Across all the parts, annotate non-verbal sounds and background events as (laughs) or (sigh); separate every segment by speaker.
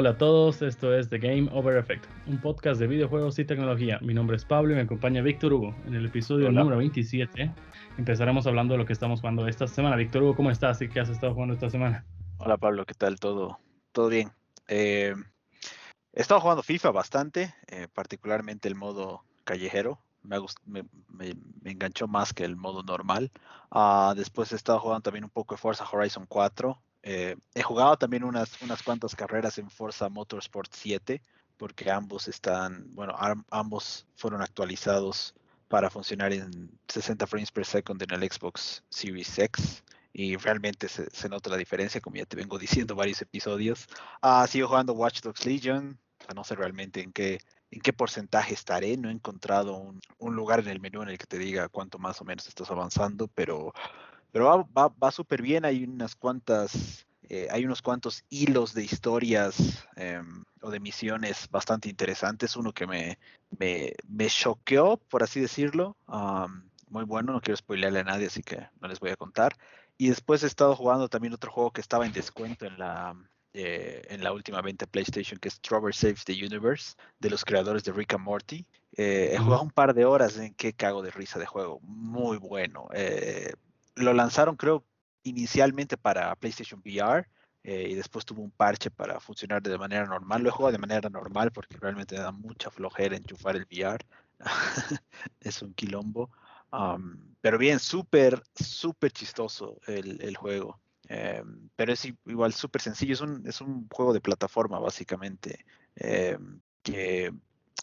Speaker 1: Hola a todos, esto es The Game Over Effect, un podcast de videojuegos y tecnología. Mi nombre es Pablo y me acompaña Víctor Hugo. En el episodio número 27 empezaremos hablando de lo que estamos jugando esta semana. Víctor Hugo, ¿cómo estás y qué has estado jugando esta semana?
Speaker 2: Hola Pablo, ¿qué tal? ¿Todo, todo bien? Eh, he estado jugando FIFA bastante, eh, particularmente el modo callejero. Me, me, me, enganchó más que el modo normal. Uh, después he estado jugando también un poco de Forza Horizon 4. Eh, he jugado también unas, unas cuantas carreras en Forza Motorsport 7, porque ambos están, bueno, ambos fueron actualizados para funcionar en 60 frames per second en el Xbox Series X. Y realmente se, se nota la diferencia, como ya te vengo (laughs) diciendo varios episodios. Ah, sigo jugando Watch Dogs Legion. no sé realmente en qué, en qué porcentaje estaré. No he encontrado un, un lugar en el menú en el que te diga cuánto más o menos estás avanzando, pero pero va, va, súper bien, hay unas cuantas, eh, hay unos cuantos hilos de historias em, o de misiones bastante interesantes. Uno que me, me, me choqueó, por así decirlo. muy bueno, no quiero spoilearle a nadie, así que no les voy a contar. Y después he estado jugando también otro juego que estaba en descuento en la, eh, en la última venta PlayStation, que es Trover Saves the Universe, de los creadores de Rick and Morty. Eh, he jugado un par de horas en qué cago de risa de juego. Muy bueno. Eh, lo lanzaron creo inicialmente para PlayStation VR eh, y después tuvo un parche para funcionar de manera normal. Lo he de manera normal porque realmente da mucha flojera enchufar el VR. (laughs) es un quilombo. pero bien, súper, súper chistoso el, juego. Em, pero es igual súper sencillo. Es un, es un juego de plataforma, básicamente, em, que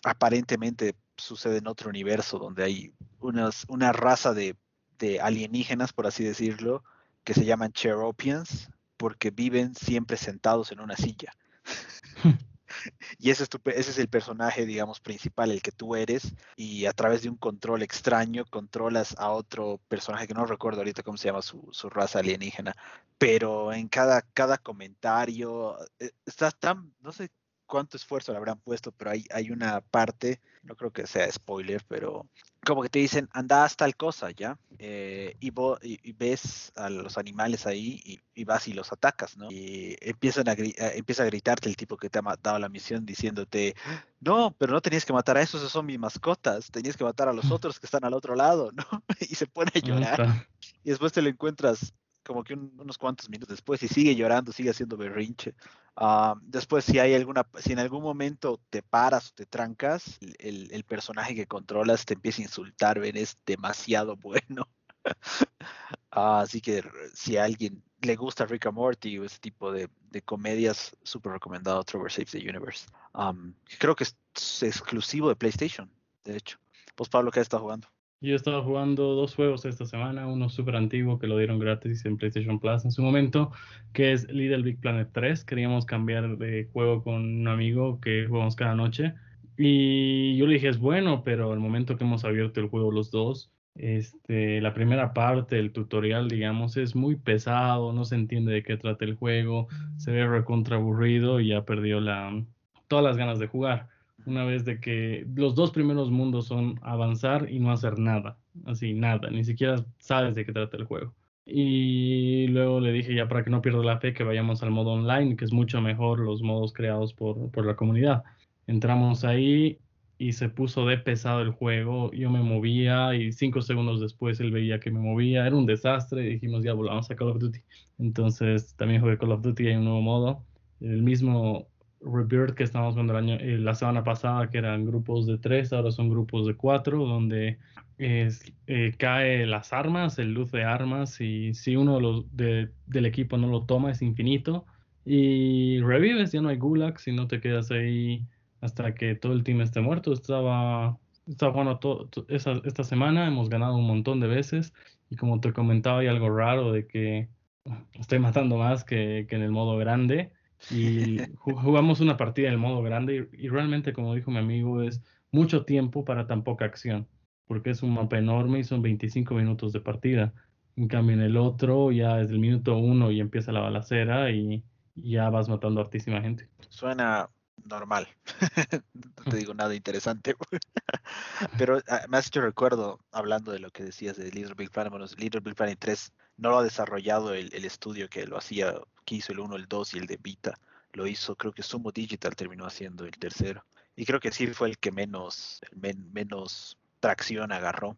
Speaker 2: aparentemente sucede en otro universo donde hay unas, una raza de de alienígenas, por así decirlo, que se llaman Cheropians, porque viven siempre sentados en una silla. (laughs) (laughs) y ese es, ese es el personaje, digamos, principal, el que tú eres, y a través de un control extraño controlas a otro personaje que no recuerdo ahorita cómo se llama su, su raza alienígena, pero en cada, cada comentario, eh, está tan, no sé cuánto esfuerzo le habrán puesto, pero hay, hay una parte, no creo que sea spoiler, pero como que te dicen, anda hasta tal cosa, ¿ya? Eh, y, y, ves a los animales ahí y, vas y los atacas, ¿no? Y empiezan a, eh, empieza a gritarte el tipo que te ha dado la misión diciéndote, no, pero no tenías que matar a esos, esos son mis mascotas, tenías que matar a los (laughs) otros que están al otro lado, ¿no? (laughs) y se pone a llorar. Y después te lo encuentras como que unos cuantos minutos después y sigue llorando, sigue haciendo berrinche. Ah, después, si hay alguna, si en algún momento te paras o te trancas, el, personaje que controlas te empieza a insultar, ven, es demasiado bueno. (laughs) Ah, así que si a alguien le gusta Rick and Morty o ese tipo de, comedias, súper recomendado Trover Saves the Universe. creo que es exclusivo de PlayStation, de hecho. Pues Pablo, ¿qué estado jugando?
Speaker 1: Yo he estado jugando dos juegos esta semana, uno súper antiguo que lo dieron gratis en PlayStation Plus en su momento, que es Little Big Planet 3. Queríamos cambiar de juego con un amigo que jugamos cada noche. Y yo le dije, es bueno, pero al momento que hemos abierto el juego los dos, este, la primera parte, el tutorial, digamos, es muy pesado, no se entiende de qué trata el juego, se ve recontra aburrido y ya perdió la, todas las ganas de jugar una vez de que los dos primeros mundos son avanzar y no hacer nada, así nada, ni siquiera sabes de qué trata el juego. Y luego le dije ya para que no pierda la fe que vayamos al modo online, que es mucho mejor los modos creados por, por la comunidad. Entramos ahí y se puso de pesado el juego, yo me movía y cinco segundos después él veía que me movía, era un desastre dijimos ya volvamos a Call of Duty. Entonces también jugué Call of Duty, hay un nuevo modo, el mismo Rebirth que estábamos viendo eh, la semana pasada, que eran grupos de tres, ahora son grupos de cuatro, donde es, eh, cae las armas, el luz de armas, y si uno del equipo no lo toma es infinito. Y revives, ya no hay gulag, si no te quedas ahí hasta que todo el team esté muerto. Estaba, estaba jugando todo, esta semana, hemos ganado un montón de veces, y como te comentaba, hay algo raro de que estoy matando más que, que en el modo grande y (laughs) jugamos una partida en el modo grande y, realmente, como dijo mi amigo, es mucho tiempo para tan poca acción, porque es un mapa enorme y son 25 minutos de partida. En cambio, en el otro ya es el minuto uno y empieza la balacera y, ya vas matando a hartísima gente.
Speaker 2: Suena normal. (laughs) no te digo nada interesante. (laughs) Pero ah, me has hecho recuerdo, hablando de lo que decías de Little Big Planet, bueno, Little Big Planet 3 no lo ha desarrollado el, estudio que lo hacía, que hizo el 1, el 2 y el de Vita. lo hizo, creo que Sumo Digital terminó haciendo el tercero. Y creo que sí fue el que menos, menos tracción agarró.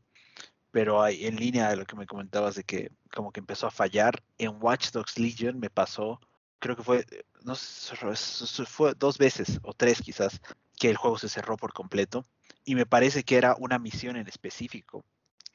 Speaker 2: Pero hay, en línea de lo que me comentabas de que como que empezó a fallar, en Watch Dogs Legion me pasó, creo que fue, no sé, fue dos veces o tres quizás, que el juego se cerró por completo. Y me parece que era una misión en específico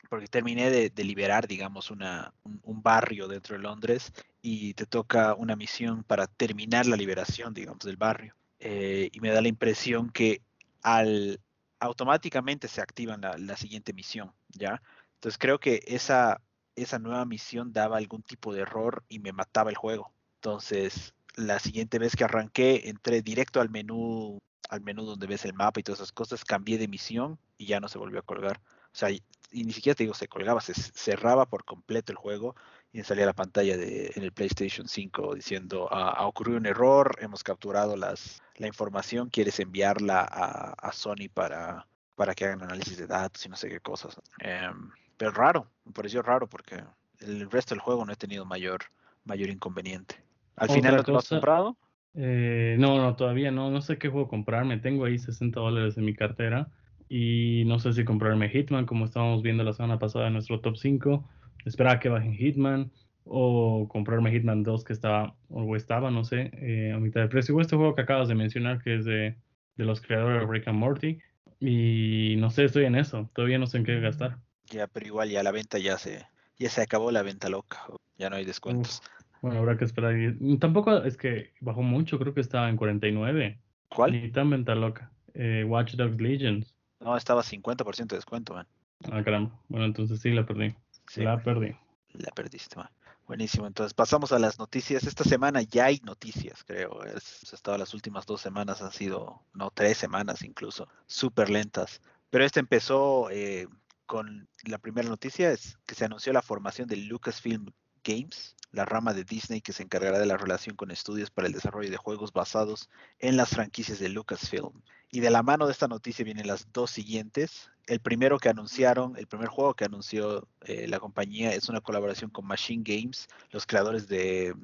Speaker 2: porque terminé de, liberar, digamos, una, un, barrio dentro de Londres y te toca una misión para terminar la liberación, digamos, del barrio. Eh, y me da la impresión que al automáticamente se activa la, la, siguiente misión, ¿ya? Entonces creo que esa, esa nueva misión daba algún tipo de error y me mataba el juego. Entonces, la siguiente vez que arranqué, entré directo al menú, al menú donde ves el mapa y todas esas cosas, cambié de misión y ya no se volvió a colgar. O sea, y ni siquiera te digo se colgaba, se cerraba por completo el juego y salía la pantalla de, en el PlayStation 5 diciendo ah, ha ocurrido un error, hemos capturado las, la información, quieres enviarla a, Sony para, para que hagan análisis de datos y no sé qué cosas. Em, pero raro, me pareció raro porque el resto del juego no he tenido mayor, mayor inconveniente. ¿Al final lo has comprado?
Speaker 1: Eh, no, no, todavía no, no sé qué juego comprarme. Tengo ahí 60 dólares en mi cartera y no sé si comprarme Hitman, como estábamos viendo la semana pasada en nuestro top 5. Esperar a que bajen Hitman o comprarme Hitman 2 que estaba o estaba, no sé, eh, a mitad de precio. O este juego que acabas de mencionar que es de, de los creadores de Rick and Morty. Y no sé, estoy en eso. Todavía no sé en qué gastar.
Speaker 2: Ya, pero igual ya la venta ya se, ya se acabó la venta loca. Ya no hay descuentos.
Speaker 1: bueno, habrá que esperar. Tampoco es que bajó mucho, creo que estaba en 49.
Speaker 2: ¿Cuál?
Speaker 1: Ni tan venta loca. Eh, Watch Dogs Legions.
Speaker 2: No, estaba 50% de descuento, man.
Speaker 1: Ah, caramba. Bueno, entonces sí la perdí. la perdí.
Speaker 2: La perdiste, man. Buenísimo. Entonces pasamos a las noticias. Esta semana ya hay noticias, creo. Es, estado las últimas dos semanas han sido, no, tres semanas incluso, súper lentas. Pero este empezó eh, con la primera noticia, es que se anunció la formación de Lucasfilm Games, la rama de Disney que se encargará de la relación con estudios para el desarrollo de juegos basados en las franquicias de Lucasfilm. Y de la mano de esta noticia vienen las dos siguientes. El primero que anunciaron, el primer juego que anunció eh, la compañía es una colaboración con Machine Games, los creadores de,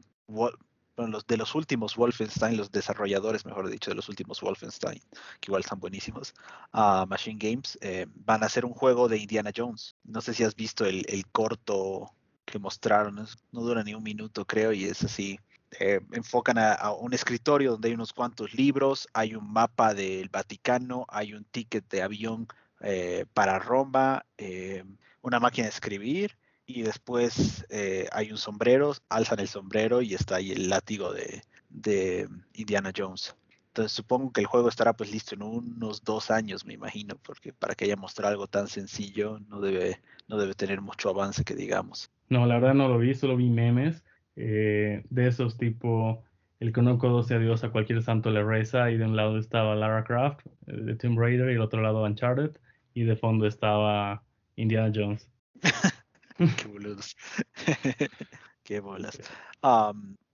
Speaker 2: los, de los últimos Wolfenstein, los desarrolladores, mejor dicho, de los últimos Wolfenstein, que igual están buenísimos. Machine Games eh, van a hacer un juego de Indiana Jones. No sé si has visto el, el corto que mostraron, no dura ni un minuto creo y es así eh, enfocan a, un escritorio donde hay unos cuantos libros, hay un mapa del Vaticano, hay un ticket de avión eh, para Roma, eh, una máquina de escribir y después hay un sombrero, alzan el sombrero y está ahí el látigo de, de, Indiana Jones. Entonces supongo que el juego estará pues listo en unos dos años, me imagino, porque para que haya mostrado algo tan sencillo no debe, no debe tener mucho avance que digamos.
Speaker 1: No, la verdad no lo vi, solo vi memes eh, de esos tipo el que no conoce a Dios a cualquier santo le reza y de un lado estaba Lara Croft eh, de Tomb Raider y el otro lado Uncharted y de fondo estaba Indiana Jones. (laughs)
Speaker 2: Qué boludos. (laughs) Qué bolas.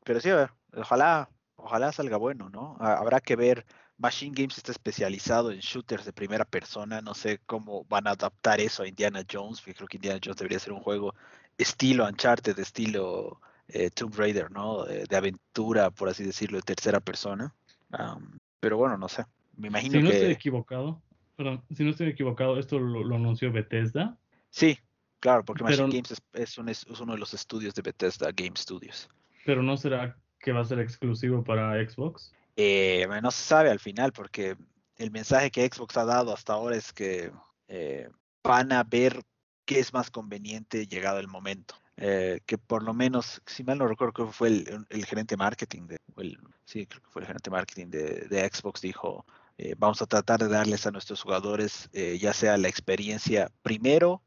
Speaker 2: pero sí, a ver, ojalá, ojalá salga bueno, ¿no? Habrá que ver. Machine Games está especializado en shooters de primera persona. No sé cómo van a adaptar eso a Indiana Jones, porque creo que Indiana Jones debería ser un juego estilo Uncharted, estilo eh, Tomb Raider, ¿no? De, aventura, por así decirlo, de tercera persona. pero bueno, no sé. Me imagino
Speaker 1: si
Speaker 2: no
Speaker 1: estoy equivocado, perdón, si no estoy equivocado, esto lo, anunció Bethesda.
Speaker 2: Sí, claro, porque Machine Games es, uno de los estudios de Bethesda Game Studios.
Speaker 1: Pero no será que va a ser exclusivo para Xbox?
Speaker 2: Eh, no se sabe al final, porque el mensaje que Xbox ha dado hasta ahora es que eh, van a ver qué es más conveniente llegado el momento. Eh, que por lo menos, si mal no recuerdo, creo que fue el, gerente marketing de, sí, creo que fue el gerente marketing de, Xbox, dijo, eh, vamos a tratar de darles a nuestros jugadores eh, ya sea la experiencia primero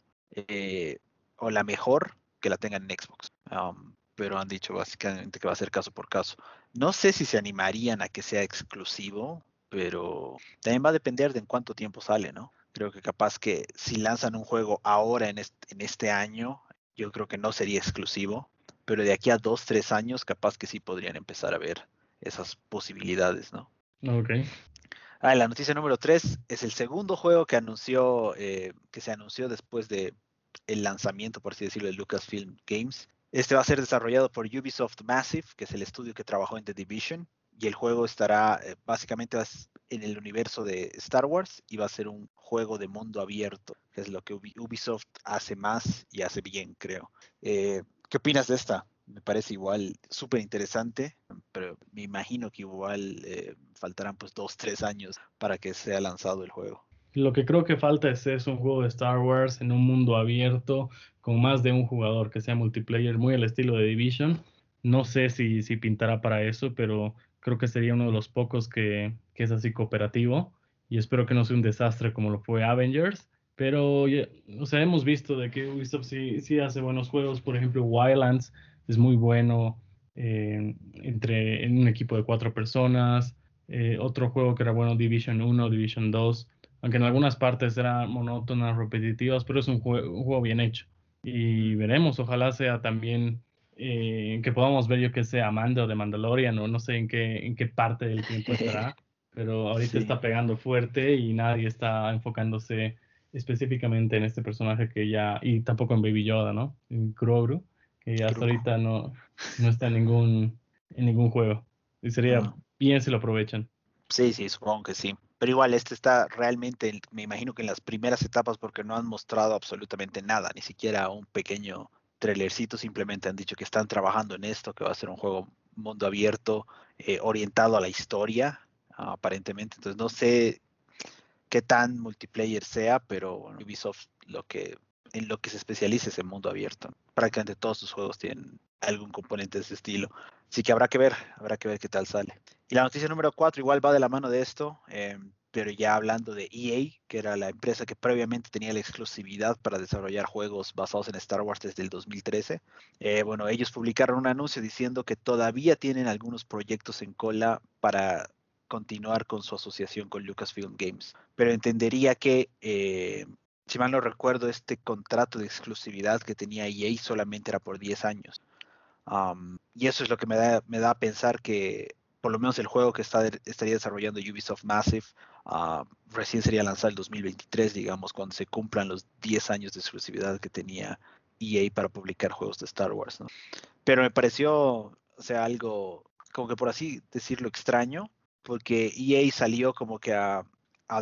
Speaker 2: o la mejor que la tengan en Xbox. Um, pero han dicho básicamente que va a ser caso por caso. No sé si se animarían a que sea exclusivo, pero también va a depender de en cuánto tiempo sale, ¿no? Creo que capaz que si lanzan un juego ahora en en este año, yo creo que no sería exclusivo, pero de aquí a dos, tres años capaz que sí podrían empezar a ver esas posibilidades, ¿no?
Speaker 1: Ok.
Speaker 2: Ah, la noticia número tres es el segundo juego que anunció, eh, que se anunció después de el lanzamiento, por así decirlo, de Lucasfilm Games. Este va a ser desarrollado por Ubisoft Massive, que es el estudio que trabajó en The Division. y el juego estará eh, básicamente en el universo de Star Wars y va a ser un juego de mundo abierto, que es lo que Ubisoft hace más y hace bien, creo. Eh, ¿Qué opinas de esta? Me parece igual súper interesante, pero me imagino que igual eh, faltarán pues dos, tres años para que sea lanzado el juego.
Speaker 1: Lo que creo que falta es, es un juego de Star Wars en un mundo abierto con más de un jugador que sea multiplayer, muy al estilo de Division. No sé si, si pintará para eso, pero creo que sería uno de los pocos que, que, es así cooperativo y espero que no sea un desastre como lo fue Avengers. Pero, o sea, hemos visto de que Ubisoft sí, sí hace buenos juegos, por ejemplo, Wildlands es muy bueno eh, entre, en un equipo de cuatro personas. Eh, otro juego que era bueno, Division 1, Division 2, aunque en algunas partes eran monótonas, repetitivas, pero es un juego, un juego bien hecho. Y veremos, ojalá sea también eh, que podamos ver yo que sea Amanda o de Mandalorian o no sé en qué, en qué parte del tiempo estará, (laughs) pero ahorita está pegando fuerte y nadie está enfocándose específicamente en este personaje que ya, y tampoco en Baby Yoda, ¿no? En Grogu, que hasta ahorita no, no está en ningún, en ningún juego. Y sería bien si lo aprovechan.
Speaker 2: Sí, sí, supongo que sí. Pero igual, este está realmente, me imagino que en las primeras etapas, porque no han mostrado absolutamente nada, ni siquiera un pequeño trailercito simplemente han dicho que están trabajando en esto, que va a ser un juego mundo abierto, eh, orientado a la historia, aparentemente. Entonces no sé qué tan multiplayer sea, pero Ubisoft lo que en lo que se especializa es en mundo abierto. Prácticamente todos sus juegos tienen algún componente de ese estilo. Así que habrá que ver, habrá que ver qué tal sale. Y la noticia número cuatro igual va de la mano de esto. Eh, pero ya hablando de EA, que era la empresa que previamente tenía la exclusividad para desarrollar juegos basados en Star Wars desde el 2013, eh, bueno, ellos publicaron un anuncio diciendo que todavía tienen algunos proyectos en cola para continuar con su asociación con Lucasfilm Games, pero entendería que, eh, si mal no recuerdo, este contrato de exclusividad que tenía EA solamente era por 10 años. y eso es lo que me da, me da a pensar que por lo menos el juego que está, estaría desarrollando Ubisoft Massive Ah, recién sería lanzado el 2023, digamos, cuando se cumplan los 10 años de exclusividad que tenía EA para publicar juegos de Star Wars. Pero me pareció, o sea, algo, como que por así decirlo, extraño, porque EA salió como que a,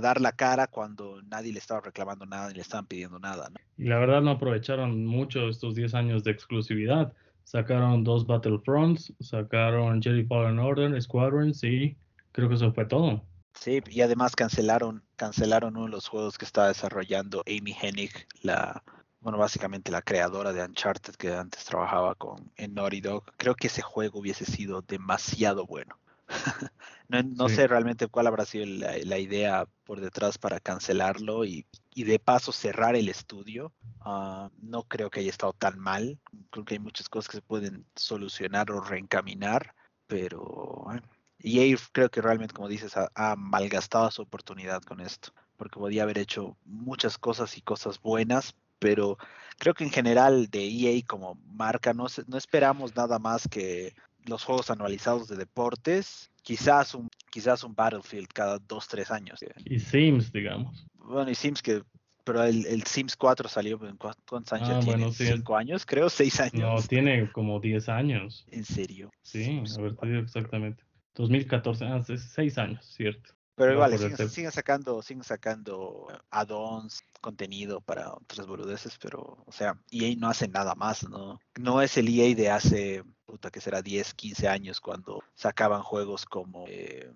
Speaker 2: dar la cara cuando nadie le estaba reclamando nada ni le estaban pidiendo nada.
Speaker 1: Y la verdad no aprovecharon mucho estos 10 años de exclusividad. Sacaron dos Battlefronts, sacaron Jedi Fallen Order, Squadrons y creo que eso fue todo.
Speaker 2: Sí, y además cancelaron, cancelaron uno de los juegos que estaba desarrollando Amy Hennig, la, bueno, básicamente la creadora de Uncharted que antes trabajaba con en Naughty Dog. Creo que ese juego hubiese sido demasiado bueno. (laughs) no, sé realmente cuál habrá sido la, idea por detrás para cancelarlo y, de paso cerrar el estudio. Ah, no creo que haya estado tan mal. Creo que hay muchas cosas que se pueden solucionar o reencaminar, pero bueno, y EA creo que realmente, como dices, ha, malgastado su oportunidad con esto, porque podía haber hecho muchas cosas y cosas buenas, pero creo que en general de EA como marca no, no esperamos nada más que los juegos anualizados de deportes, quizás un, quizás un Battlefield cada dos, tres años.
Speaker 1: Y Sims, digamos.
Speaker 2: Bueno, y Sims que pero el, Sims 4 salió en cuántos años ah, tiene? ¿Cinco años, creo? ¿Seis años? No,
Speaker 1: tiene como diez años.
Speaker 2: ¿En serio?
Speaker 1: Sí, a ver, te digo exactamente. 2014, hace seis años, cierto.
Speaker 2: Pero igual, siguen, sacando, siguen sacando add-ons, contenido para otras boludeces, pero, o sea, EA no hace nada más, ¿no? No es el EA de hace, puta, que será 10, 15 años cuando sacaban juegos como eh,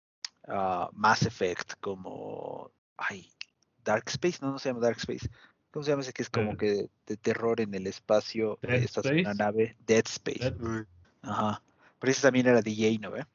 Speaker 2: ah, Mass Effect, como, ay, Dark Space, no, no se llama Dark Space. ¿Cómo se llama ese que es como que de terror en el espacio?
Speaker 1: Dead
Speaker 2: Estás en una nave, Dead Space. Ajá. Pero ese también era de EA, ¿no ve?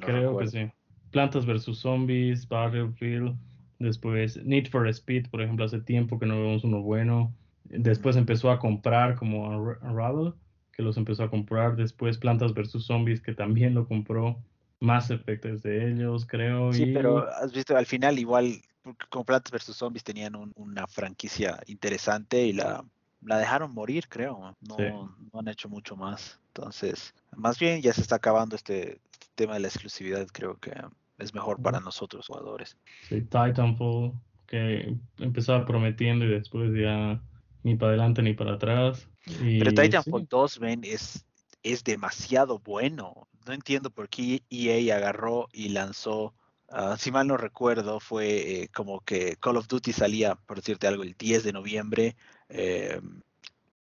Speaker 1: Creo que sí. Plantas versus Zombies, Battlefield, después Need for Speed, por ejemplo, hace tiempo que no vemos uno bueno. Después empezó a comprar como Unravel, que los empezó a comprar. Después Plantas versus Zombies, que también lo compró. Más efectos de ellos, creo.
Speaker 2: Sí, pero has visto, al final igual, con Plantas versus Zombies tenían una franquicia interesante y la, la dejaron morir, creo. No, no han hecho mucho más. Entonces, más bien ya se está acabando este, tema de la exclusividad creo que es mejor para nosotros jugadores.
Speaker 1: Sí, Titanfall, que empezaba prometiendo y después ya ni para adelante ni para atrás.
Speaker 2: Pero Titanfall 2, ven, es, es demasiado bueno. no entiendo por qué EA agarró y lanzó, ah, si mal no recuerdo, fue eh, como que Call of Duty salía, por decirte algo, el 10 de noviembre, eh,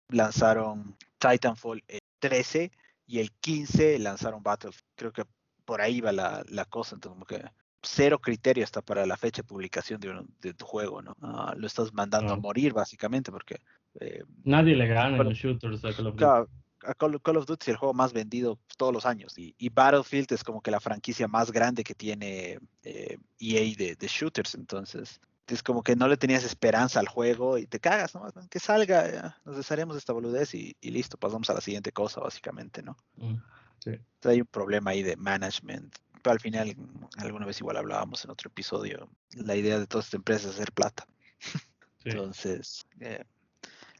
Speaker 2: lanzaron Titanfall el 13 y el 15 lanzaron Battlefield. Creo que por ahí va la, cosa, entonces como que cero criterio hasta para la fecha de publicación de, tu juego, ¿no? Ah, lo estás mandando a morir básicamente porque...
Speaker 1: Eh, Nadie le gana en los shooters a Call of Duty.
Speaker 2: Call, of Duty es el juego más vendido todos los años y, Battlefield es como que la franquicia más grande que tiene EA eh, e de, shooters, entonces es como que no le tenías esperanza al juego y te cagas, ¿no? Que salga, nos desharemos de esta boludez y, listo, pasamos a la siguiente cosa, básicamente, ¿no? Mm, sí. hay un problema ahí de management. Pero al final, alguna vez igual hablábamos en otro episodio, la idea de todas estas empresas es hacer plata. (laughs) Entonces, eh,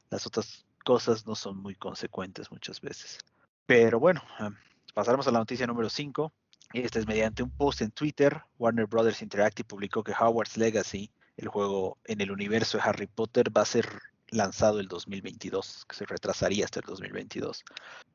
Speaker 2: las otras cosas no son muy consecuentes muchas veces. Pero bueno, eh, pasaremos a la noticia número 5. Esta es mediante un post en Twitter. Warner Brothers Interactive publicó que Howard's Legacy el juego en el universo de Harry Potter va a ser lanzado el 2022, que se retrasaría hasta el 2022.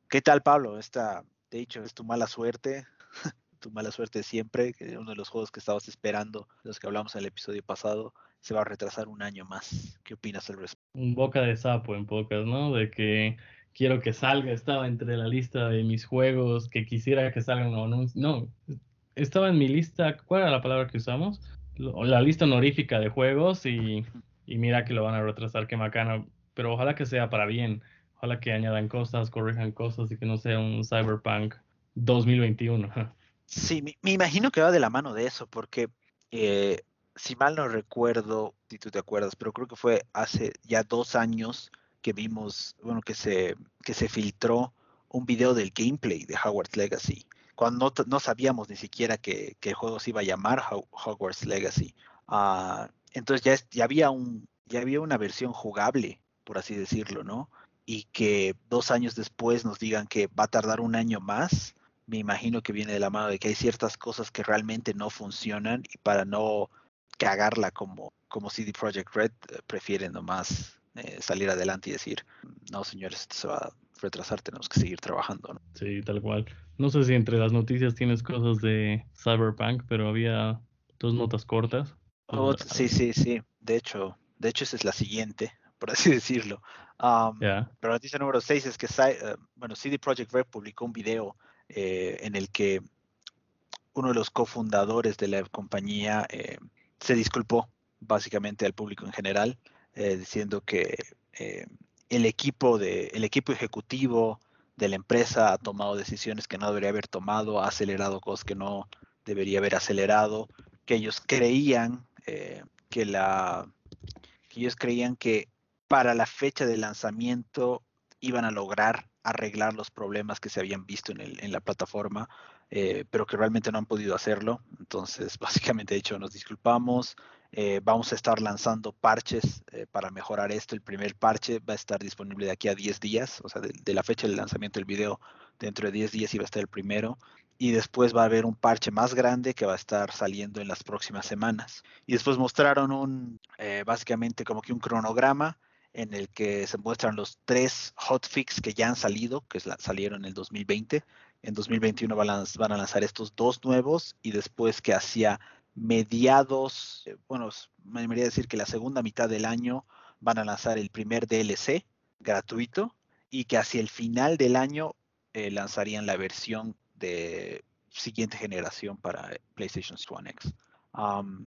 Speaker 2: ¿Qué tal, Pablo? Esta, de hecho, es tu mala suerte, (laughs) tu mala suerte siempre, que uno de los juegos que estabas esperando, los que hablamos en el episodio pasado, se va a retrasar un año más. ¿Qué opinas al respecto?
Speaker 1: Un boca de sapo en pocas, ¿no? De que quiero que salga, estaba entre la lista de mis juegos, que quisiera que salgan o no. No, estaba en mi lista, ¿cuál era la palabra que usamos? la lista honorífica de juegos y, mira que lo van a retrasar, qué macana. Pero ojalá que sea para bien. Ojalá que añadan cosas, corrijan cosas y que no sea un Cyberpunk 2021. (laughs)
Speaker 2: Sí, me, imagino que va de la mano de eso, porque eh, si mal no recuerdo, si tú te acuerdas, pero creo que fue hace ya dos años que vimos, bueno, que se, que se filtró un video del gameplay de Howard's Legacy cuando no, sabíamos ni siquiera que, el juego se iba a llamar Hogwarts Legacy. Ah, entonces ya, ya, había un, ya había una versión jugable, por así decirlo, ¿no? Y que dos años después nos digan que va a tardar un año más, me imagino que viene de la mano de que hay ciertas cosas que realmente no funcionan y para no cagarla como, como CD Projekt Red, eh, prefieren nomás eh, salir adelante y decir, no señores, esto se va a retrasar, tenemos que seguir trabajando. ¿no?
Speaker 1: Sí, tal cual. No sé si entre las noticias tienes cosas de Cyberpunk, pero había dos notas cortas.
Speaker 2: Oh, sí, sí, sí. De hecho, de hecho esa es la siguiente, por así (laughs) decirlo. Um, Pero la noticia número 6 es que uh, bueno, CD Projekt Red publicó un video eh, en el que uno de los cofundadores de la compañía eh, se disculpó básicamente al público en general, eh, diciendo que el equipo de el equipo ejecutivo de la empresa ha tomado decisiones que no debería haber tomado, ha acelerado cosas que no debería haber acelerado, que ellos creían eh, que la que ellos creían que para la fecha de lanzamiento iban a lograr arreglar los problemas que se habían visto en, el, en la plataforma, eh, pero que realmente no han podido hacerlo. Entonces, (laughs) básicamente, de hecho, nos disculpamos. Eh, vamos a estar lanzando parches eh, para mejorar esto. El primer parche va a estar disponible de aquí a 10 días, o sea, de, la fecha del lanzamiento del video, dentro de 10 días iba a estar el primero. Y después va a haber un parche más grande que va a estar saliendo en las próximas semanas. Y después mostraron un, básicamente como que un cronograma en el que se muestran los tres hotfix que ya han salido, que salieron en el 2020. En 2021 van a, lanzar estos dos nuevos y después que hacia mediados, eh, bueno, me debería decir que la segunda mitad del año van a lanzar el primer DLC gratuito y que hacia el final del año eh, lanzarían la versión de siguiente generación para PlayStation One X.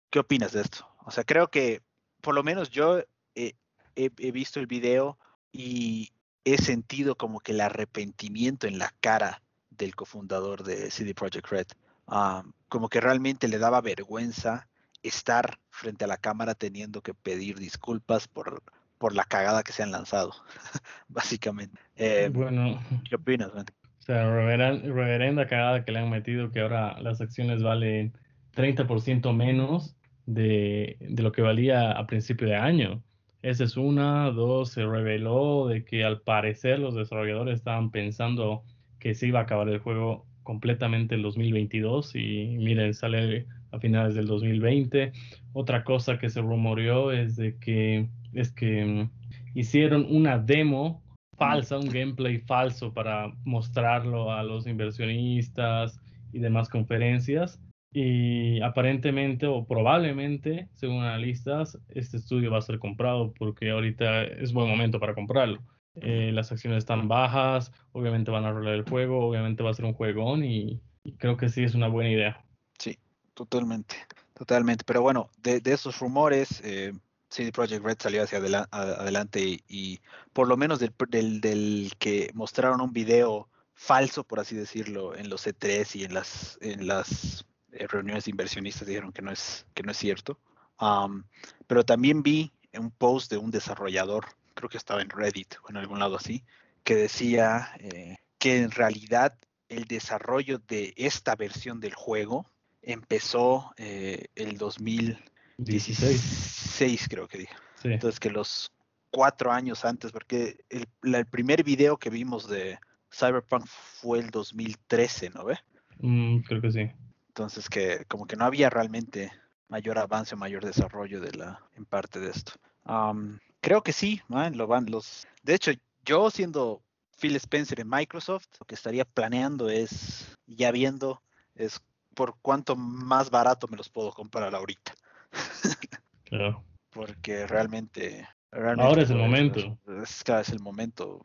Speaker 2: ¿Qué opinas de esto? O sea, creo que por lo menos yo eh, he, visto el video y he sentido como que el arrepentimiento en la cara del cofundador de CD Projekt Red. Ah, como que realmente le daba vergüenza estar frente a la cámara teniendo que pedir disculpas por, por la cagada que se han lanzado, (laughs) básicamente. Eh,
Speaker 1: bueno,
Speaker 2: ¿qué opinas?
Speaker 1: O sea, reverenda cagada que le han metido que ahora las acciones valen 30% menos de, de, lo que valía a principio de año. Esa es una. Dos, se reveló de que al parecer los desarrolladores estaban pensando que se iba a acabar el juego completamente en 2022 y miren, sale a finales del 2020. Otra cosa que se rumoreó es de que es que mm, hicieron una demo falsa, un gameplay falso para mostrarlo a los inversionistas y demás conferencias. Y aparentemente o probablemente, según analistas, este estudio va a ser comprado porque ahorita es buen momento para comprarlo. Eh, las acciones están bajas, obviamente van a rolar el juego, obviamente va a ser un juegón y, creo que sí es una buena idea.
Speaker 2: Sí, totalmente, totalmente. Pero bueno, de, esos rumores, eh, CD Projekt Red salió hacia adelante y, por lo menos del, del, que mostraron un video falso, por así decirlo, en los E3 y en las, en las reuniones de inversionistas dijeron que no es, que no es cierto. pero también vi un post de un desarrollador creo que estaba en Reddit o en algún lado así, que decía eh, que en realidad el desarrollo de esta versión del juego empezó eh, el 2016, creo que dijo. Entonces que los cuatro años antes, porque el, primer video que vimos de Cyberpunk fue el 2013, ¿no ve?
Speaker 1: Mm, creo que sí.
Speaker 2: Entonces que como que no había realmente mayor avance o mayor desarrollo de la en parte de esto. Creo que sí, lo van los. De hecho, yo siendo Phil Spencer en Microsoft, lo que estaría planeando es, ya viendo, es por cuánto más barato me los puedo comprar ahorita. (laughs)
Speaker 1: Claro.
Speaker 2: Porque realmente,
Speaker 1: Ahora es el momento.
Speaker 2: Es, es el momento.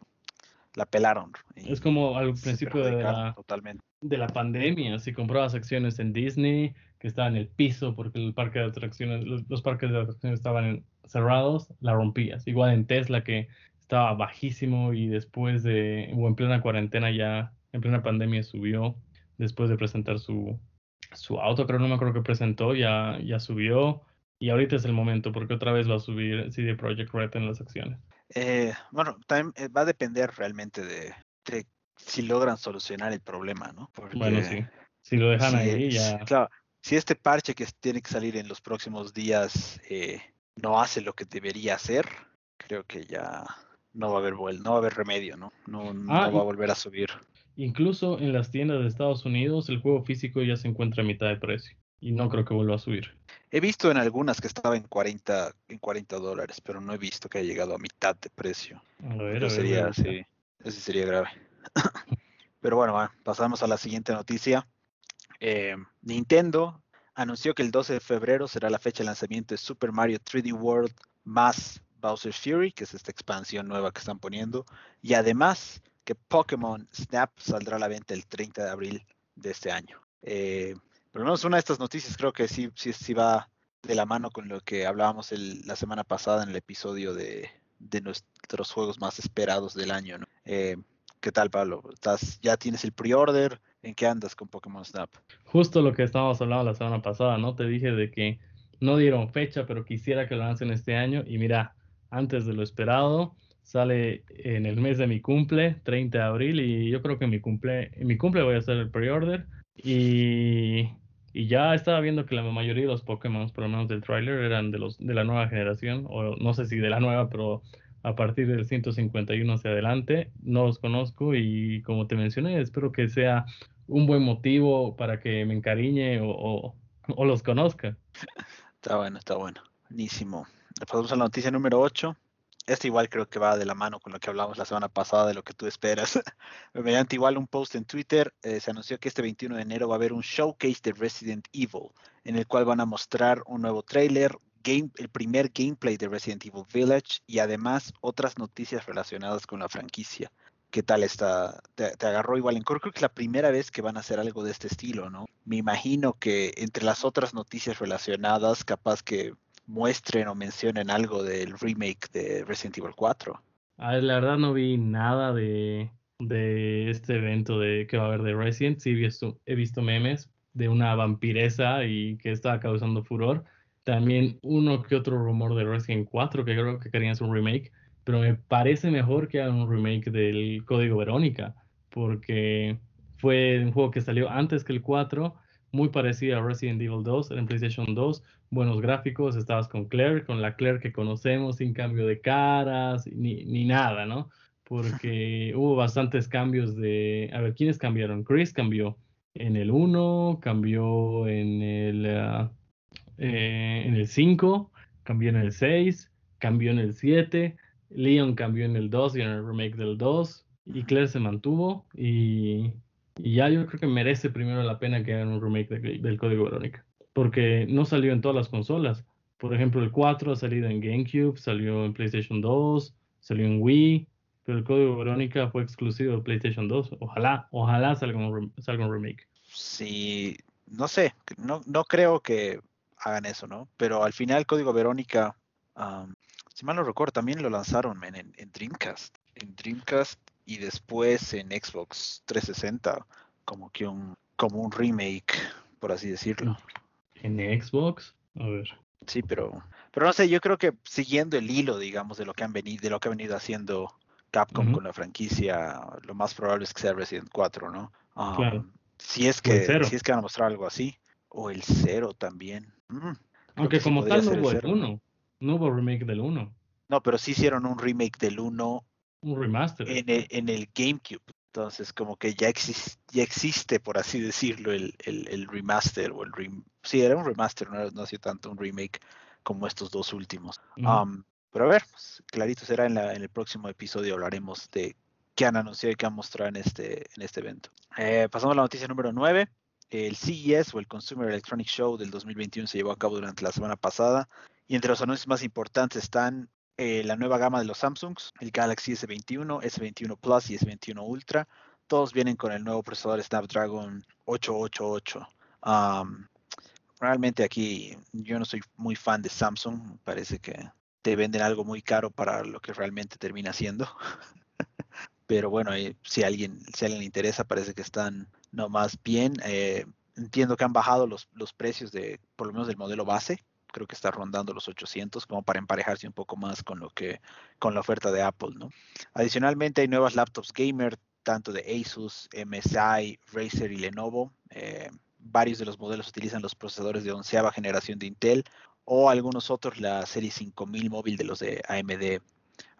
Speaker 2: La pelaron.
Speaker 1: Es como al principio de la, totalmente. De la pandemia. Si comprabas acciones en Disney, que estaba en el piso porque el parque de atracciones, los, parques de atracciones estaban cerrados, la rompías. Igual en Tesla que estaba bajísimo y después de, o en plena cuarentena ya, en plena pandemia subió, después de presentar su, su auto, creo no me acuerdo que presentó, ya, ya subió. Y ahorita es el momento porque otra vez va a subir CD Projekt Red en las acciones.
Speaker 2: Eh, bueno, también eh, va a depender realmente de, si logran solucionar el problema, ¿no?
Speaker 1: bueno, sí. Si lo dejan ahí, ya.
Speaker 2: Claro, si este parche que tiene que salir en los próximos días eh, no hace lo que debería hacer, creo que ya no va a haber no va a haber remedio, ¿no? No, ah, va a volver a subir.
Speaker 1: Incluso en las tiendas de Estados Unidos el juego físico ya se encuentra a mitad de precio y no creo que vuelva a subir.
Speaker 2: He visto en algunas que estaba en 40 en 40 dólares, pero no he visto que haya llegado a mitad de precio. A ver, sería, sí, eso sería grave. Pero bueno, pasamos a la siguiente noticia. Eh, Nintendo anunció que el 12 de febrero será la fecha de lanzamiento de Super Mario 3D World más Bowser's Fury, que es esta expansión nueva que están poniendo, y además que Pokémon Snap saldrá a la venta el 30 de abril de este año. Eh, por lo menos una de estas noticias creo que sí, sí, va de la mano con lo que hablábamos la semana pasada en el episodio de, nuestros juegos más esperados del año. Eh, ¿Qué tal, Pablo? ¿Estás, ¿Ya tienes el pre-order? ¿En qué andas con Pokémon Snap?
Speaker 1: Justo lo que estábamos hablando la semana pasada, ¿no? Te dije de que no dieron fecha, pero quisiera que lo lancen este año. Y mira, antes de lo esperado, sale en el mes de mi cumple, 30 de abril, y yo creo que en mi cumple, mi cumple voy a hacer el pre-order. Y, y, ya estaba viendo que la mayoría de los Pokémon, por lo menos del trailer, eran de los de la nueva generación, o no sé si de la nueva, pero a partir del 151 hacia adelante. No los conozco y como te mencioné, espero que sea un buen motivo para que me encariñe o, los conozca.
Speaker 2: Está bueno, está bueno. Buenísimo. Pasamos a la noticia número 8. Este igual creo que va de la mano con lo que hablamos la semana pasada de lo que tú esperas. (laughs) Mediante igual un post en Twitter, eh, se anunció que este 21 de enero va a haber un showcase de Resident Evil, en el cual van a mostrar un nuevo el primer gameplay de Resident Evil Village y además otras noticias relacionadas con la franquicia. ¿Qué tal está? Te, agarró igual en creo que es la primera vez que van a hacer algo de este estilo, ¿no? Me imagino que entre las otras noticias relacionadas, capaz que muestren o mencionen algo del remake de Resident Evil 4.
Speaker 1: A la verdad no vi nada de, de este evento de que va a haber de Resident. Sí he visto, he visto memes de una vampiresa y que estaba causando furor también uno que otro rumor de Resident 4 que creo que querían hacer un remake, pero me parece mejor que hagan un remake del Código Verónica, porque fue un juego que salió antes que el 4, muy parecido a Resident Evil 2 en PlayStation 2, buenos gráficos, estabas con Claire, con la Claire que conocemos, sin cambio de caras, ni, ni nada, ¿no? Porque (laughs) hubo bastantes cambios de... A ver, ¿quiénes cambiaron? Chris cambió en el 1, cambió en el... Ah, eh, en el 5, cambió en el 6, cambió en el 7, Leon cambió en el 2 y en el remake del 2. Y Claire se mantuvo. Y, y ya yo creo que merece primero la pena que hagan un remake del Código Verónica. Porque no salió en todas las consolas. Por ejemplo, el 4 ha salido en GameCube, salió en PlayStation 2, salió en Wii, pero el código Verónica fue exclusivo de PlayStation 2. Ojalá, ojalá salga un, remake.
Speaker 2: Sí, no sé, no creo que hagan eso, ¿no? Pero al final el código Verónica, si mal no recuerdo, también lo lanzaron en, en, Dreamcast. En Dreamcast y después en Xbox 360, como que un, como un remake, por así decirlo.
Speaker 1: ¿En Xbox? A ver.
Speaker 2: Sí, pero, pero no sé, yo creo que siguiendo el hilo, digamos, de lo que han venido, de lo que ha venido haciendo Capcom con la franquicia, lo más probable es que sea Resident 4, ¿no? Um, si es que si es que van a mostrar algo así, o el 0 también.
Speaker 1: Mm, Aunque como tal no hubo el 1, no hubo remake del 1.
Speaker 2: No, pero sí hicieron un remake del 1.
Speaker 1: Un remaster.
Speaker 2: En el, en el GameCube. Entonces, como que ya, ya existe, por así decirlo, el, el, remaster o el rem Sí, era un remaster, no, no ha sido tanto un remake como estos dos últimos. Um, pero a ver, pues, clarito será en, la, en, el próximo episodio, hablaremos de qué han anunciado y qué han mostrado en este, en este evento. Eh, pasamos a la noticia número 9. El CES o el Consumer Electronic Show del 2021 se llevó a cabo durante la semana pasada y entre los anuncios más importantes están eh, la nueva gama de los Samsungs, el Galaxy S21, S21 Plus y S21 Ultra. Todos vienen con el nuevo procesador Snapdragon 888. realmente aquí yo no soy muy fan de Samsung. Parece que te venden algo muy caro para lo que realmente termina siendo. (laughs) Pero bueno, eh, si, alguien, si alguien le interesa, parece que están nomás bien. Eh, entiendo que han bajado los, los precios de, por lo menos del modelo base creo que está rondando los 800 como para emparejarse un poco más con lo que con la oferta de Apple, ¿no? Adicionalmente hay nuevas laptops gamer tanto de Asus, MSI, Razer y Lenovo. Eh, varios de los modelos utilizan los procesadores de onceava generación de Intel o algunos otros la serie 5000 móvil de los de AMD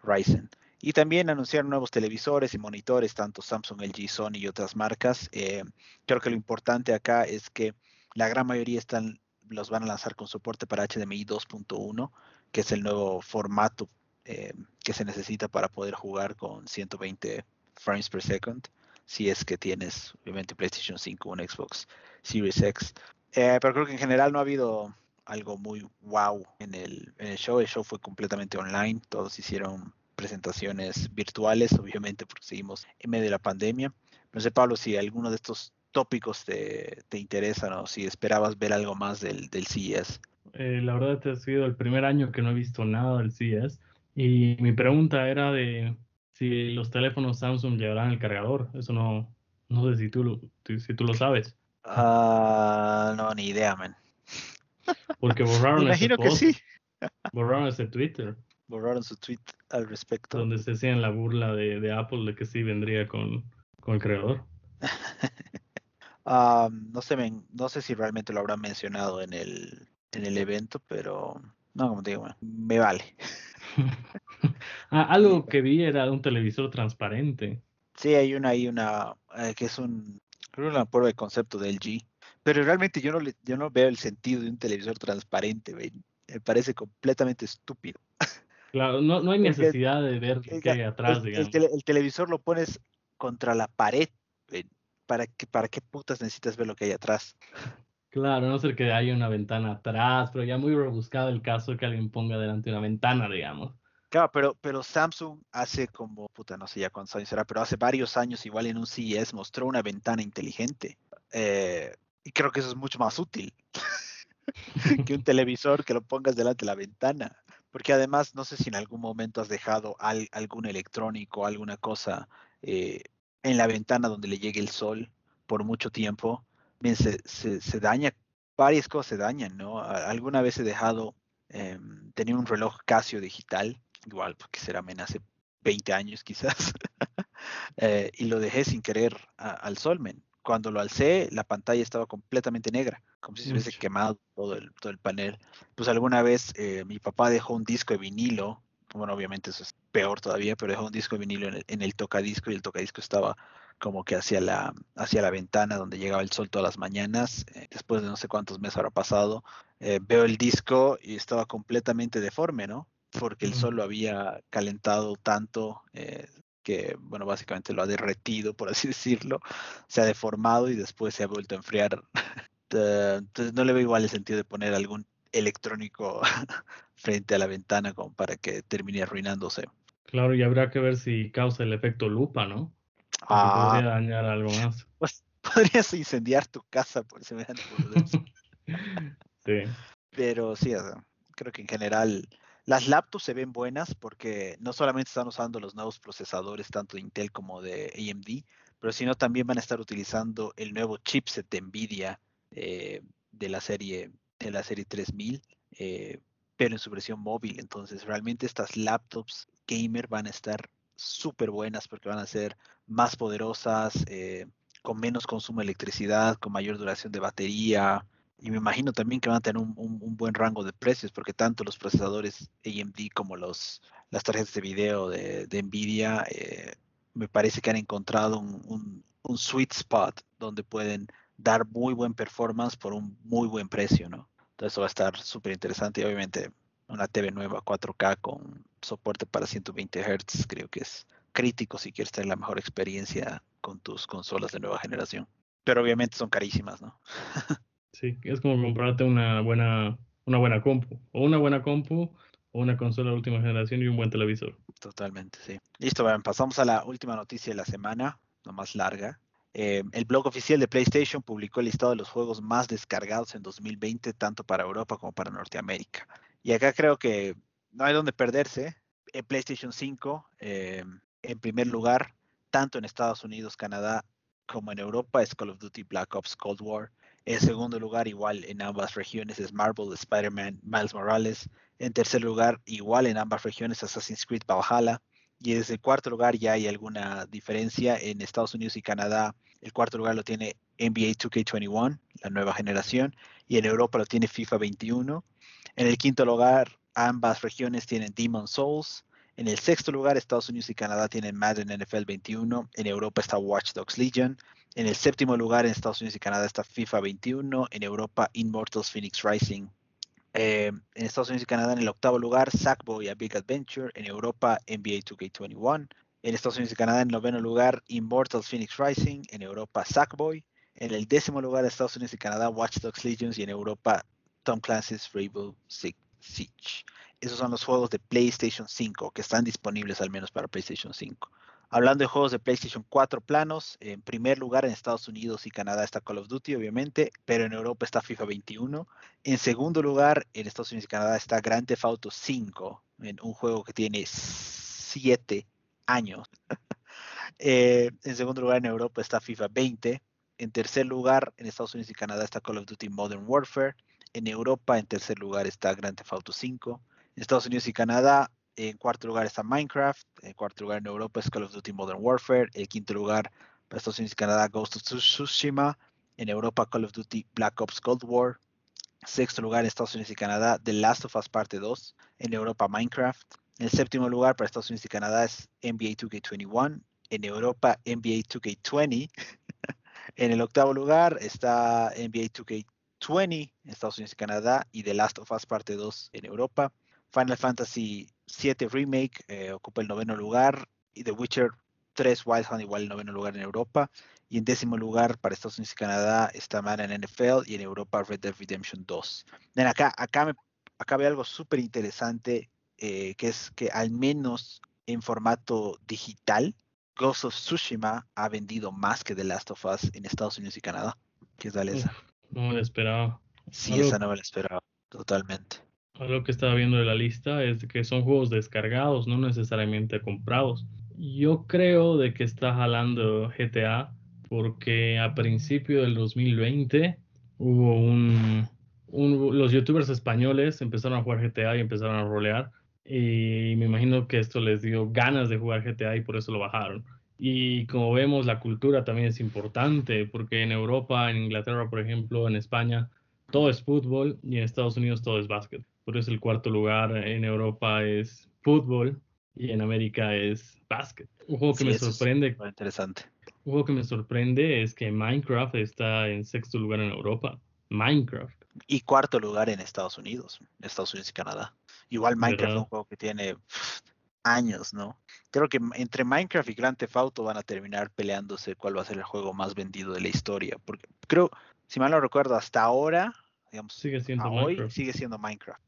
Speaker 2: Ryzen. Y también anunciaron nuevos televisores y monitores, tanto Samsung, LG, Sony y otras marcas. Eh, creo que lo importante acá es que la gran mayoría están los van a lanzar con soporte para HDMI 2.1, que es el nuevo formato eh, que se necesita para poder jugar con 120 frames per second, si es que tienes obviamente PlayStation 5 o un Xbox Series X. Eh, pero creo que en general no ha habido algo muy wow en el, en el show. El show fue completamente online, todos hicieron presentaciones virtuales, obviamente porque seguimos en medio de la pandemia. No sé, Pablo, si alguno de estos tópicos te, te interesan o si esperabas ver algo más del, del CES.
Speaker 1: Eh, la verdad, este ha sido el primer año que no he visto nada del CES. Y mi pregunta era de si los teléfonos Samsung llevarán el cargador. Eso no, no sé si tú lo, si tú lo sabes.
Speaker 2: Ah, no, ni idea, man.
Speaker 1: Porque borraron (laughs)
Speaker 2: Imagino que sí.
Speaker 1: borraron ese Twitter.
Speaker 2: Borraron su tweet al respecto.
Speaker 1: Donde se hacían la burla de, de Apple de que sí vendría con, con el creador. (laughs)
Speaker 2: no, sé, no sé si realmente lo habrán mencionado en el, en el evento, pero no, como te digo, me vale. (laughs)
Speaker 1: ah, algo que vi era un televisor transparente.
Speaker 2: Sí, hay una ahí, una, eh, que es un, creo una prueba de concepto del G. Pero realmente yo no, le, yo no veo el sentido de un televisor transparente, me parece completamente estúpido. (laughs)
Speaker 1: Claro, no, no hay necesidad de ver qué hay atrás, digamos.
Speaker 2: el, televisor lo pones contra la pared, ¿para qué, ¿para qué putas necesitas ver lo que hay atrás?
Speaker 1: Claro, no sé que haya una ventana atrás, pero ya muy rebuscado el caso que alguien ponga delante una ventana, digamos.
Speaker 2: Claro, pero, pero Samsung hace como, puta, no sé ya cuántos años será, pero hace varios años, igual en un CES, mostró una ventana inteligente. Eh, y creo que eso es mucho más útil (laughs) que un televisor que lo pongas delante de la ventana. Porque además, no sé si en algún momento has dejado algún electrónico, alguna cosa eh, en la ventana donde le llegue el sol por mucho tiempo, bien, se, daña, varias cosas se dañan, ¿no? Alguna vez he dejado, eh, tenía un reloj Casio digital, igual, porque será hace 20 años quizás, (laughs) eh, y lo dejé sin querer al sol, men. Cuando lo alcé, la pantalla estaba completamente negra, como si se hubiese quemado todo el, todo el panel. Pues alguna vez eh, mi papá dejó un disco de vinilo bueno, obviamente eso es peor todavía, pero dejó un disco de vinilo en el, en el tocadisco y el tocadisco estaba como que hacia la, hacia la ventana donde llegaba el sol todas las mañanas. Eh, después de no sé cuántos meses habrá pasado, eh, veo el disco y estaba completamente deforme, ¿no? porque el sol lo había calentado tanto eh, que, bueno, básicamente lo ha derretido, por así (laughs) decirlo, se ha deformado y después se ha vuelto a enfriar. (laughs) Entonces no le veo igual el sentido de poner algún electrónico (laughs) frente a la ventana como para que termine arruinándose.
Speaker 1: Claro, y habrá que ver si causa el efecto lupa, ¿no? ah, podría dañar algo más.
Speaker 2: Pues podrías incendiar tu casa por semejante
Speaker 1: Sí.
Speaker 2: Pero sí, creo que en general las laptops se ven buenas porque no solamente están usando los nuevos procesadores tanto de Intel como de AMD, pero sino también van a estar utilizando el nuevo chipset de Nvidia eh, de la serie de la serie 3000, eh, pero en su versión móvil. Entonces, realmente estas laptops gamer van a estar súper buenas porque van a ser más poderosas, eh, con menos consumo de electricidad, con mayor duración de batería, y me imagino también que van a tener un, buen rango de precios, porque tanto los procesadores AMD como los, las tarjetas de video de, Nvidia, eh, me parece que han encontrado un, sweet spot donde pueden dar muy buen performance por un muy buen precio, ¿no? Entonces va a estar súper interesante y obviamente una TV nueva 4K con soporte para 120 Hz creo que es crítico si quieres tener la mejor experiencia con tus consolas de nueva generación. Pero obviamente son carísimas, ¿no? (laughs)
Speaker 1: Sí, es como comprarte una buena, una buena compu. O una buena compu, o una consola de última generación y un buen televisor.
Speaker 2: Totalmente, sí. Listo, bien, pasamos a la última noticia de la semana, la más larga. Eh, el blog oficial de PlayStation publicó el listado de los juegos más descargados en 2020, tanto para Europa como para Norteamérica. Y acá creo que no hay donde perderse. En PlayStation 5, eh, en primer lugar, tanto en Estados Unidos, Canadá como en Europa, es Call of Duty Black Ops Cold War. En segundo lugar, igual en ambas regiones es Marvel, Spider-Man, Miles Morales. En tercer lugar, igual en ambas regiones Assassin's Creed Valhalla. Y desde el cuarto lugar ya hay alguna diferencia. En Estados Unidos y Canadá, el cuarto lugar lo tiene NBA 2K21, la nueva generación. Y en Europa lo tiene FIFA 21. En el quinto lugar, ambas regiones tienen Demon Souls. En el sexto lugar, Estados Unidos y Canadá tienen Madden NFL 21. En Europa está Watch Dogs Legion. En el séptimo lugar, en Estados Unidos y Canadá está FIFA 21. En Europa, Immortals Phoenix Rising. Eh, en Estados Unidos y Canadá, en el octavo lugar, Sackboy A Big Adventure. En Europa, NBA 2K21. En Estados Unidos y Canadá, en el noveno lugar, Immortals Phoenix Rising. En Europa, Sackboy. En el décimo lugar, Estados Unidos y Canadá, Watch Dogs Legions. Y en Europa, Tom Clancy's Rainbow Siege. Esos son los juegos de PlayStation 5 que están disponibles al menos para PlayStation 5. Hablando de juegos de PlayStation 4 planos, en primer lugar en Estados Unidos y Canadá está Call of Duty, obviamente, pero en Europa está FIFA 21. En segundo lugar, en Estados Unidos y Canadá está Grand Theft Auto 5, en un juego que tiene 7 años. (laughs) Eh, en segundo lugar, en Europa está FIFA 20. En tercer lugar, en Estados Unidos y Canadá está Call of Duty Modern Warfare. En Europa, en tercer lugar, está Grand Theft Auto 5. En Estados Unidos y Canadá, en cuarto lugar está Minecraft. En cuarto lugar en Europa es Call of Duty Modern Warfare. En quinto lugar para Estados Unidos y Canadá, Ghost of Tsushima. En Europa, Call of Duty Black Ops Cold War. Sexto lugar en Estados Unidos y Canadá, The Last of Us Parte 2. En Europa, Minecraft. En el séptimo lugar para Estados Unidos y Canadá es NBA 2K21. En Europa, NBA 2K20. (laughs) en el octavo lugar está NBA 2K20 en Estados Unidos y Canadá y The Last of Us Parte 2 en Europa. Final Fantasy VII Remake eh, ocupa el noveno lugar y The Witcher 3 Wild Hunt igual el noveno lugar en Europa. Y en décimo lugar para Estados Unidos y Canadá está Man en NFL y en Europa Red Dead Redemption 2. acá, acá, me, acá veo algo súper interesante eh, que es que al menos en formato digital, Ghost of Tsushima ha vendido más que The Last of Us en Estados Unidos y Canadá. ¿Qué tal esa?
Speaker 1: No me la esperaba.
Speaker 2: Sí, esa no me la esperaba, totalmente.
Speaker 1: Algo que estaba viendo de la lista es que son juegos descargados, no necesariamente comprados. Yo creo de que está jalando GTA porque a principio del 2020 hubo un, los youtubers españoles empezaron a jugar GTA y empezaron a rolear y me imagino que esto les dio ganas de jugar GTA y por eso lo bajaron. Y como vemos, la cultura también es importante porque en Europa, en Inglaterra, por ejemplo, en España, todo es fútbol y en Estados Unidos todo es básquet. Por eso el cuarto lugar en Europa es fútbol y en América es básquet. Un juego que me sorprende.
Speaker 2: interesante.
Speaker 1: Un juego que me sorprende es que Minecraft está en sexto lugar en Europa. Minecraft.
Speaker 2: Y cuarto lugar en Estados Unidos, Estados Unidos y Canadá. Igual Minecraft es
Speaker 1: ¿Verdad?
Speaker 2: un juego que tiene pff, años, ¿no? Creo que entre Minecraft y Grand Theft Auto van a terminar peleándose cuál va a ser el juego más vendido de la historia. Porque creo, si mal no recuerdo, hasta ahora, digamos,
Speaker 1: Sigue siendo
Speaker 2: hoy
Speaker 1: Minecraft.
Speaker 2: sigue siendo Minecraft.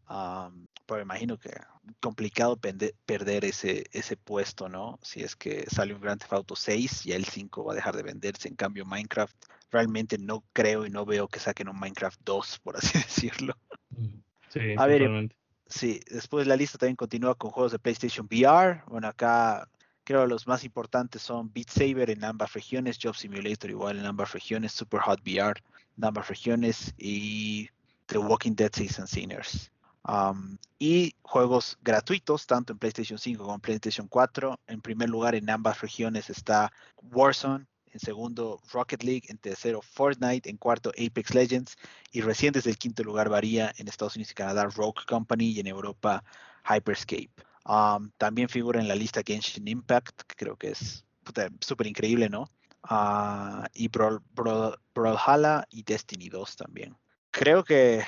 Speaker 2: Pero imagino que complicado pende- perder ese, ese puesto, ¿no? Si es que sale un Grand Theft Auto 6, ya el 5 va a dejar de venderse. En cambio, Minecraft, realmente no creo y no veo que saquen un Minecraft 2, por así (laughs) decirlo.
Speaker 1: Sí,
Speaker 2: A ver. Sí, después la lista también continúa con juegos de PlayStation VR. Bueno, acá creo los más importantes son Beat Saber en ambas regiones, Job Simulator igual en ambas regiones, Super Hot VR en ambas regiones y The Walking Dead Season Sinners. Um, y juegos gratuitos, tanto en PlayStation 5 como en PlayStation 4. En primer lugar, en ambas regiones está Warzone, en segundo Rocket League, en tercero Fortnite, en cuarto Apex Legends y recién desde el quinto lugar varía en Estados Unidos y Canadá Rogue Company y en Europa Hyperscape. Um, también figura en la lista Genshin Impact, que creo que es súper increíble, ¿no? Ah, y Brawl- Brawl- Brawlhalla y Destiny 2 también. Creo que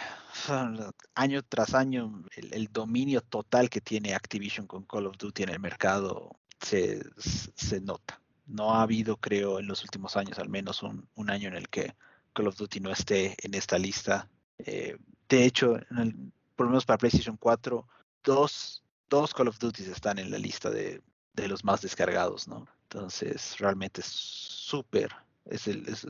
Speaker 2: año tras año el, dominio total que tiene Activision con Call of Duty en el mercado se, se nota. No ha habido, creo, en los últimos años al menos un, un año en el que Call of Duty no esté en esta lista. Eh, de hecho, en el- por lo menos para PlayStation 4, dos, dos Call of Duty están en la lista de, de los más descargados, ¿no? Entonces, realmente es súper, es el, es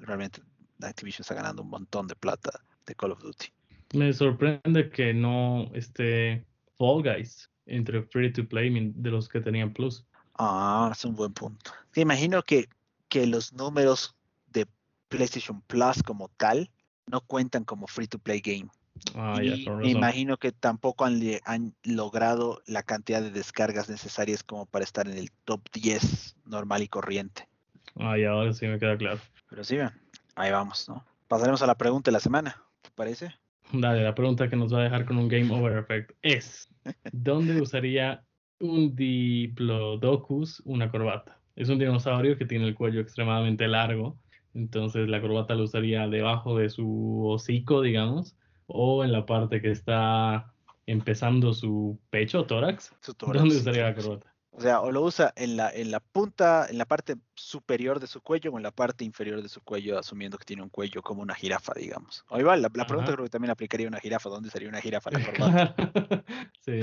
Speaker 2: realmente Activision está ganando un montón de plata de Call of Duty.
Speaker 1: Me sorprende que no esté Fall Guys entre Free to Play de los que tenían Plus.
Speaker 2: Ah, es un buen punto. Te imagino que, que los números de PlayStation Plus como tal no cuentan como free to play game.
Speaker 1: Ah,
Speaker 2: y
Speaker 1: con
Speaker 2: me imagino que tampoco han, han logrado la cantidad de descargas necesarias como para estar en el top 10 normal y corriente.
Speaker 1: Ah, ya, ahora sí me queda claro.
Speaker 2: Pero sí, vean, ahí vamos, ¿no? Pasaremos a la pregunta de la semana, ¿te parece?
Speaker 1: Dale, la pregunta que nos va a dejar con un Game Over Effect es: ¿Dónde (laughs) usaría un Diplodocus una corbata? Es un dinosaurio que tiene el cuello extremadamente largo, entonces la corbata la usaría debajo de su hocico, digamos, o en la parte que está empezando su pecho, tórax.
Speaker 2: Su tórax,
Speaker 1: ¿Dónde usaría la corbata?
Speaker 2: O sea, o lo usa en la, en la punta, en la parte superior de su cuello o en la parte inferior de su cuello, asumiendo que tiene un cuello como una jirafa, digamos. O igual, la, la pregunta creo que también aplicaría una jirafa. ¿Dónde sería una jirafa la corbata? (laughs)
Speaker 1: sí,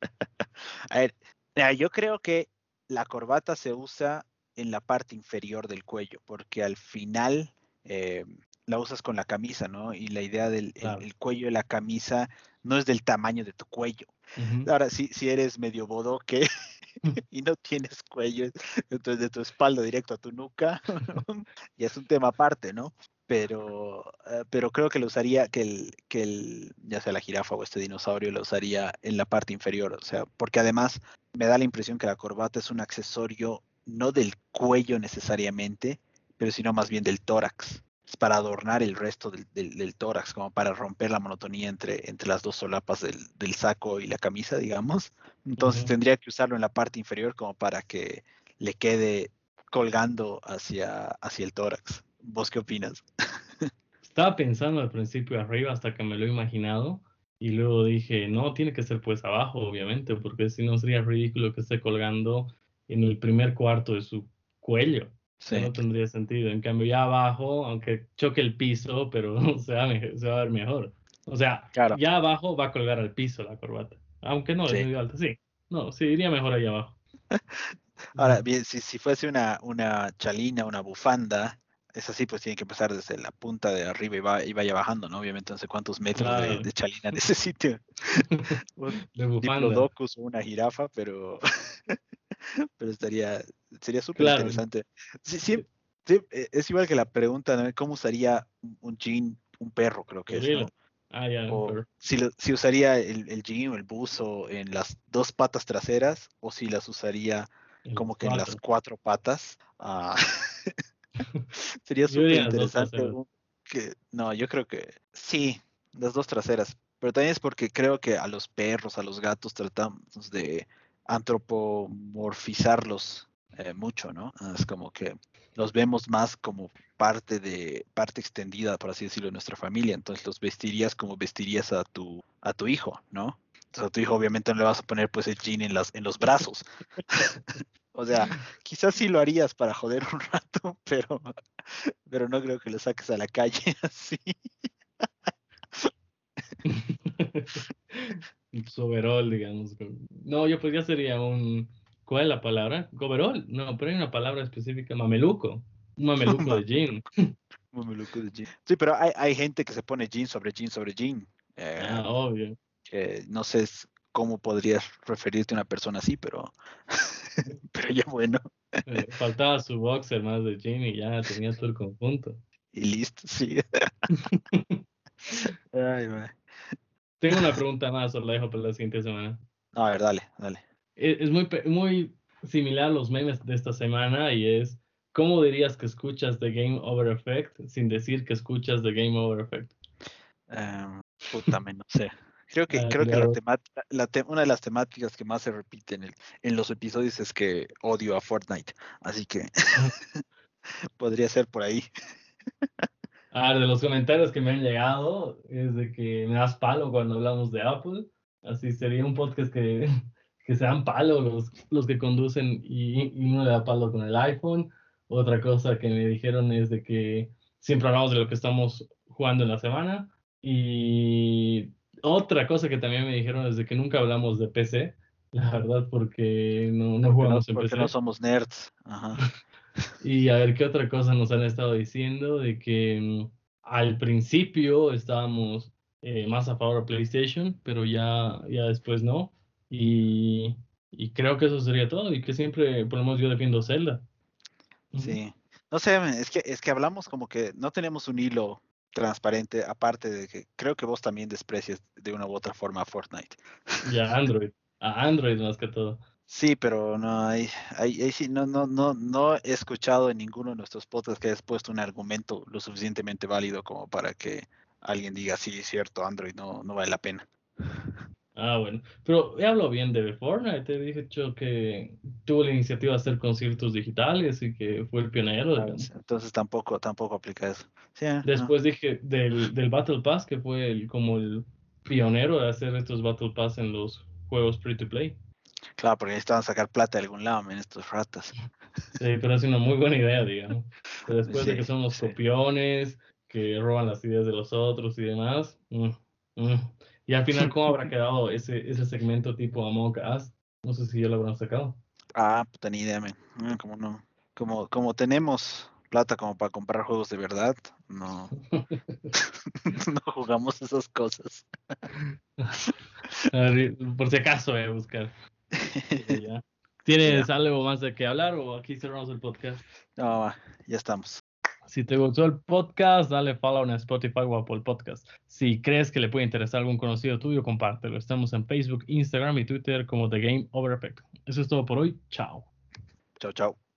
Speaker 1: (laughs)
Speaker 2: A ver, yo creo que la corbata se usa en la parte inferior del cuello, porque al final eh, la usas con la camisa, ¿no? Y la idea del el-
Speaker 1: Claro.
Speaker 2: el cuello de la camisa no es del tamaño de tu cuello. Ahora, si, si eres medio bodoque (laughs) (laughs) y no tienes cuello, entonces de tu espalda directo a tu nuca, (laughs) ya es un tema aparte, ¿no? Pero, eh, pero creo que lo usaría, que el, que el, ya sea la jirafa o este dinosaurio, lo usaría en la parte inferior, o sea, porque además me da la impresión que la corbata es un accesorio no del cuello necesariamente, pero sino más bien del tórax. Es para adornar el resto del, del- del tórax, como para romper la monotonía entre, entre las dos solapas del, del saco y la camisa, digamos. Entonces tendría que usarlo en la parte inferior como para que le quede colgando hacia, hacia el tórax. ¿Vos qué opinas? (laughs)
Speaker 1: Estaba pensando al principio arriba hasta que me lo he imaginado y luego dije, no, tiene que ser pues abajo, obviamente, porque si no sería ridículo que esté colgando en el primer cuarto de su cuello.
Speaker 2: Sí.
Speaker 1: No tendría sentido. En cambio, ya abajo, aunque choque el piso, pero (laughs) se va, se va a ver mejor. O sea,
Speaker 2: Claro.
Speaker 1: ya abajo va a colgar al piso la corbata. Aunque no,
Speaker 2: Sí.
Speaker 1: es muy alta, sí. No, sí, iría mejor ahí abajo. (laughs)
Speaker 2: Ahora, bien, si, si fuese una, una chalina, una bufanda, es así, pues tiene que empezar desde la punta de arriba y, va, y vaya bajando, ¿no? Obviamente, no sé cuántos metros de,
Speaker 1: Claro.
Speaker 2: de chalina (laughs) necesite un
Speaker 1: De bufanda.
Speaker 2: diplodocus o una jirafa, pero, pero estaría, sería súper
Speaker 1: Claro.
Speaker 2: interesante. Sí, sí, sí, eh, es igual que la pregunta, ¿no? ¿Cómo usaría un- jean un perro, creo que es.
Speaker 1: Ah, ya,
Speaker 2: O
Speaker 1: pero-
Speaker 2: si, lo- si usaría el, el jean o el buzo en las dos patas traseras o si las usaría
Speaker 1: el
Speaker 2: como que en las
Speaker 1: cuatro.
Speaker 2: patas. ah, (laughs) (laughs) sería súper interesante. que, no, yo creo que sí, las dos traseras. Pero también es porque creo que a los perros, a los gatos tratamos de antropomorfizarlos eh, mucho, ¿no? Es como que los vemos más como parte de parte extendida, por así decirlo, de nuestra familia. Entonces los vestirías como vestirías a tu a tu hijo, ¿no? O sea, tu hijo obviamente no le vas a poner pues el jean en, las, en los brazos. (laughs) o sea, quizás sí lo harías para joder un rato, (laughs) pero, pero no creo que lo saques a la calle (laughs) así.
Speaker 1: Soberol, digamos. No, yo pues ya sería un. ¿Cuál es la palabra? Goberol. No, pero hay una palabra específica, mameluco. Un mameluco de jean. (laughs)
Speaker 2: mameluco de jean. Sí, pero hay, hay gente que se pone jean sobre jean sobre jean.
Speaker 1: Eh, ah, obvio.
Speaker 2: no sé cómo podrías referirte a una persona así, pero, (laughs) pero ya bueno.
Speaker 1: Eh, faltaba su boxer más de jean y ya tenía todo el conjunto.
Speaker 2: Y listo, sí. (laughs) Ay,
Speaker 1: Tengo una pregunta más, os la dejo para la siguiente semana.
Speaker 2: A ver, dale, dale.
Speaker 1: E, es, muy, muy similar a los memes de esta semana y es, ¿cómo dirías que escuchas The Game Over Effect sin decir que escuchas The Game Over Effect?
Speaker 2: Um, puta, no sé. Creo que, ah, creo que la una de las temáticas que más se repiten en, en los episodios es que odio a Fortnite. Así que (laughs) (laughs) podría ser por ahí.
Speaker 1: A ver, de los comentarios que me han llegado, es de que me das palo cuando hablamos de Apple. Así sería un podcast que, que sean palo los, los que conducen y, y uno le da palo con el iPhone. Otra cosa que me dijeron es de que siempre hablamos de lo que estamos jugando en la semana. Y otra cosa que también me dijeron es de que nunca hablamos de PC, la verdad, porque no, no jugamos en
Speaker 2: porque no somos nerds. Ajá. (laughs)
Speaker 1: Y a ver qué otra cosa nos han estado diciendo, de que mm, al principio estábamos eh, más a favor de PlayStation, pero ya, ya después no. Y, y, creo que eso sería todo, y que siempre, por lo menos yo defiendo Zelda.
Speaker 2: Sí. No sé, es que, es que hablamos como que no tenemos un hilo transparente, aparte de que creo que vos también desprecias de una u otra forma a Fortnite.
Speaker 1: Ya, Android. A Android más que todo.
Speaker 2: Sí, pero no hay, hay, sí, no, no, no, no he escuchado en ninguno de nuestros podcasts que hayas puesto un argumento lo suficientemente válido como para que alguien diga, sí, es cierto, Android no, no vale la pena.
Speaker 1: Ah, bueno. Pero he hablado bien de Fortnite. Te he dicho que tuvo la iniciativa de hacer conciertos digitales y que fue el pionero. Ah,
Speaker 2: entonces tampoco, tampoco aplica eso.
Speaker 1: Ah, Después dije del, del Battle Pass, que fue el, como el pionero de hacer estos Battle Pass en los juegos free to play.
Speaker 2: Claro, porque necesitaban sacar plata de algún lado, en estos ratas.
Speaker 1: Sí, pero es una muy buena idea, digamos. después de que son los copiones, que roban las ideas de los otros y demás. Mm, mm. Y al final, ¿cómo habrá (laughs) quedado ese, ese segmento tipo Among Us? No sé si ya lo habrán sacado.
Speaker 2: Ah, puta ni idea, man. Mm, como no. Como, como tenemos plata como para comprar juegos de verdad, no, (laughs) (laughs) no jugamos esas cosas.
Speaker 1: por si acaso voy a buscar. ¿Tienes algo más de qué hablar o aquí cerramos el podcast?
Speaker 2: No, ya estamos.
Speaker 1: Si te gustó el podcast, dale follow en Spotify o Apple Podcast. Si crees que le puede interesar algún conocido tuyo, compártelo. Estamos en Facebook, Instagram y Twitter como The Game Over Effect. Eso es todo por hoy. Chao.
Speaker 2: Chao, chao.